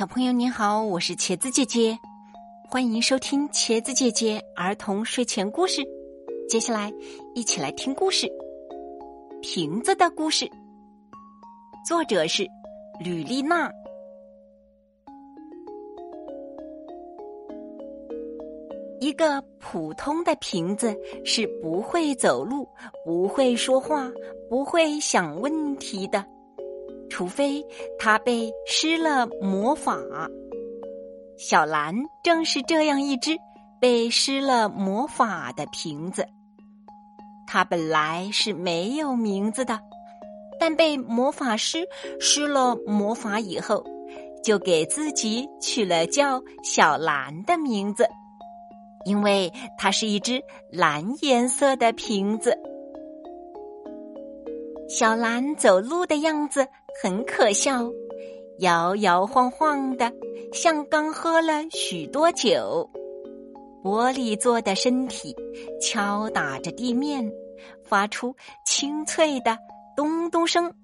小朋友您好，我是茄子姐姐，欢迎收听茄子姐姐儿童睡前故事。接下来一起来听故事《瓶子的故事》，作者是吕丽娜。一个普通的瓶子是不会走路、不会说话、不会想问题的。除非它被施了魔法，小蓝正是这样一只被施了魔法的瓶子。它本来是没有名字的，但被魔法师施了魔法以后，就给自己取了叫小蓝的名字，因为它是一只蓝颜色的瓶子。小兰走路的样子很可笑，摇摇晃晃的，像刚喝了许多酒。玻璃做的身体敲打着地面，发出清脆的咚咚声。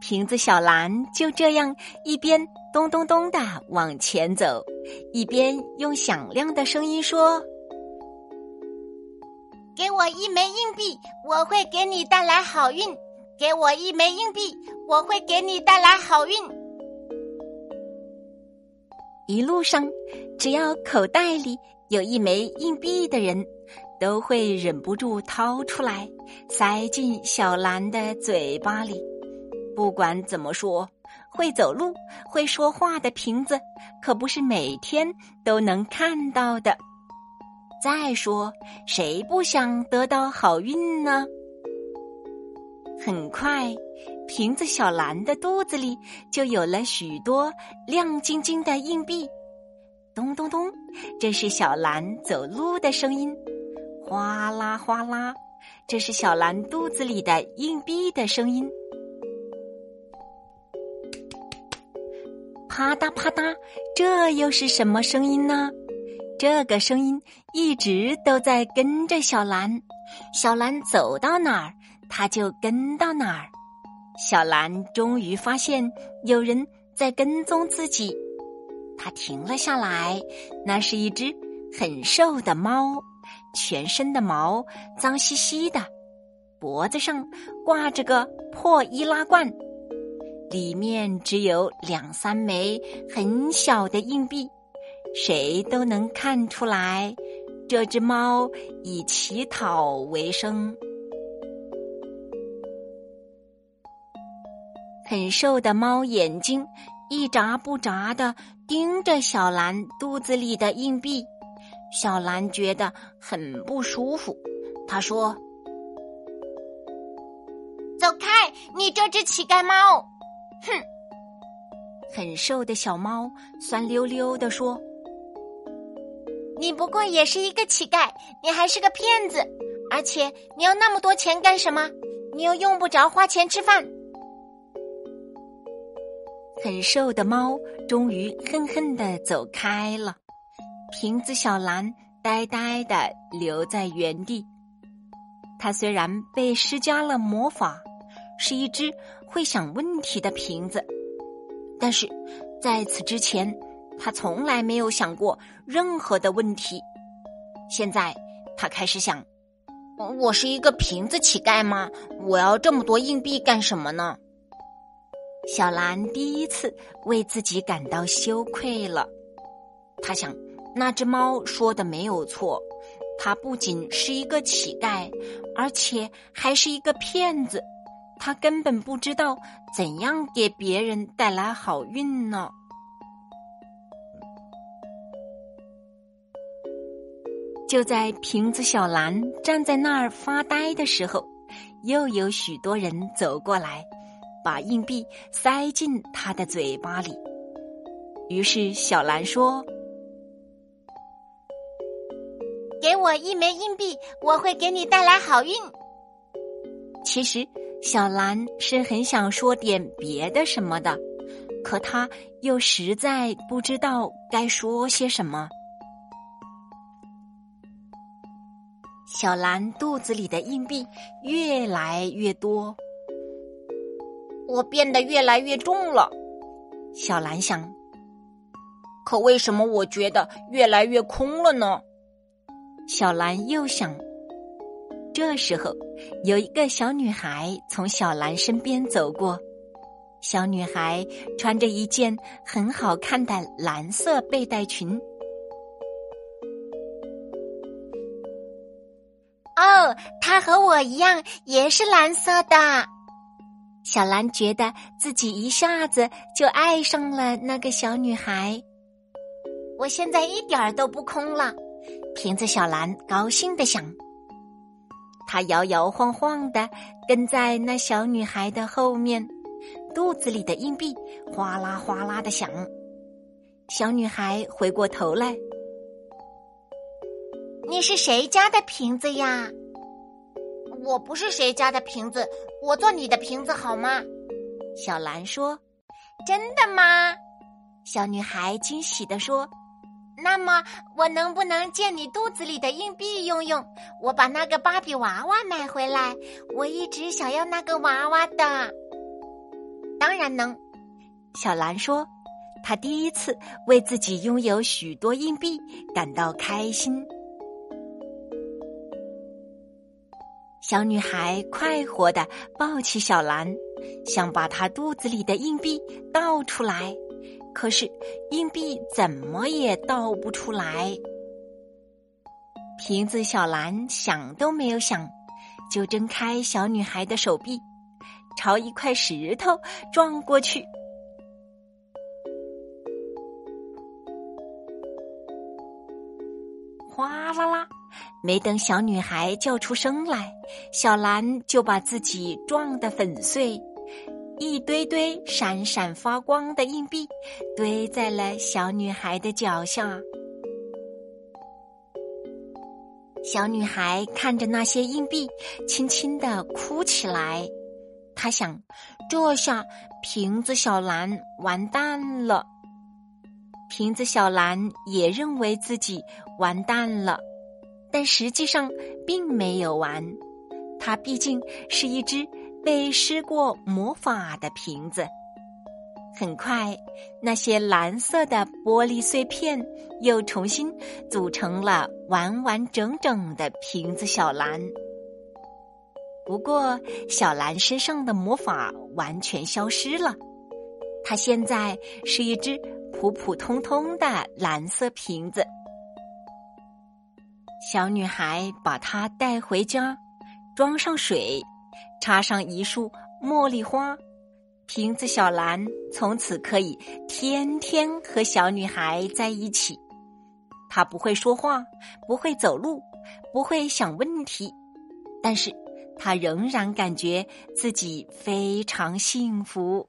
瓶子小兰就这样一边咚咚咚的往前走，一边用响亮的声音说。给我一枚硬币，我会给你带来好运。给我一枚硬币，我会给你带来好运。一路上，只要口袋里有一枚硬币的人，都会忍不住掏出来，塞进小兰的嘴巴里。不管怎么说，会走路、会说话的瓶子，可不是每天都能看到的。再说，谁不想得到好运呢？很快，瓶子小蓝的肚子里就有了许多亮晶晶的硬币。咚咚咚，这是小蓝走路的声音；哗啦哗啦，这是小蓝肚子里的硬币的声音；啪嗒啪嗒，这又是什么声音呢？这个声音一直都在跟着小蓝，小蓝走到哪儿，它就跟到哪儿。小蓝终于发现有人在跟踪自己，它停了下来。那是一只很瘦的猫，全身的毛脏兮兮的，脖子上挂着个破易拉罐，里面只有两三枚很小的硬币。谁都能看出来，这只猫以乞讨为生。很瘦的猫眼睛一眨不眨的盯着小兰肚子里的硬币，小兰觉得很不舒服。他说：“走开，你这只乞丐猫！”哼！很瘦的小猫酸溜溜的说。你不过也是一个乞丐，你还是个骗子，而且你要那么多钱干什么？你又用不着花钱吃饭。很瘦的猫终于恨恨的走开了，瓶子小蓝呆呆的留在原地。它虽然被施加了魔法，是一只会想问题的瓶子，但是在此之前。他从来没有想过任何的问题，现在他开始想：我是一个瓶子乞丐吗？我要这么多硬币干什么呢？小兰第一次为自己感到羞愧了。他想，那只猫说的没有错，他不仅是一个乞丐，而且还是一个骗子。他根本不知道怎样给别人带来好运呢。就在瓶子小兰站在那儿发呆的时候，又有许多人走过来，把硬币塞进他的嘴巴里。于是小兰说：“给我一枚硬币，我会给你带来好运。”其实小兰是很想说点别的什么的，可她又实在不知道该说些什么。小兰肚子里的硬币越来越多，我变得越来越重了。小兰想。可为什么我觉得越来越空了呢？小兰又想。这时候，有一个小女孩从小兰身边走过。小女孩穿着一件很好看的蓝色背带裙。哦，她和我一样，也是蓝色的。小兰觉得自己一下子就爱上了那个小女孩。我现在一点儿都不空了，瓶子小兰高兴的想。他摇摇晃晃的跟在那小女孩的后面，肚子里的硬币哗啦哗啦的响。小女孩回过头来：“你是谁家的瓶子呀？”“我不是谁家的瓶子，我做你的瓶子好吗？”小兰说。“真的吗？”小女孩惊喜地说。那么，我能不能借你肚子里的硬币用用？我把那个芭比娃娃买回来，我一直想要那个娃娃的。当然能，小兰说，她第一次为自己拥有许多硬币感到开心。小女孩快活的抱起小兰，想把她肚子里的硬币倒出来。可是硬币怎么也倒不出来。瓶子小兰想都没有想，就挣开小女孩的手臂，朝一块石头撞过去。哗啦啦！没等小女孩叫出声来，小兰就把自己撞得粉碎。一堆堆闪闪发光的硬币堆在了小女孩的脚下。小女孩看着那些硬币，轻轻的哭起来。她想，这下瓶子小兰完蛋了。瓶子小兰也认为自己完蛋了，但实际上并没有完。它毕竟是一只。被施过魔法的瓶子，很快，那些蓝色的玻璃碎片又重新组成了完完整整的瓶子小蓝。不过，小蓝身上的魔法完全消失了，它现在是一只普普通通的蓝色瓶子。小女孩把它带回家，装上水。插上一束茉莉花，瓶子小兰从此可以天天和小女孩在一起。她不会说话，不会走路，不会想问题，但是她仍然感觉自己非常幸福。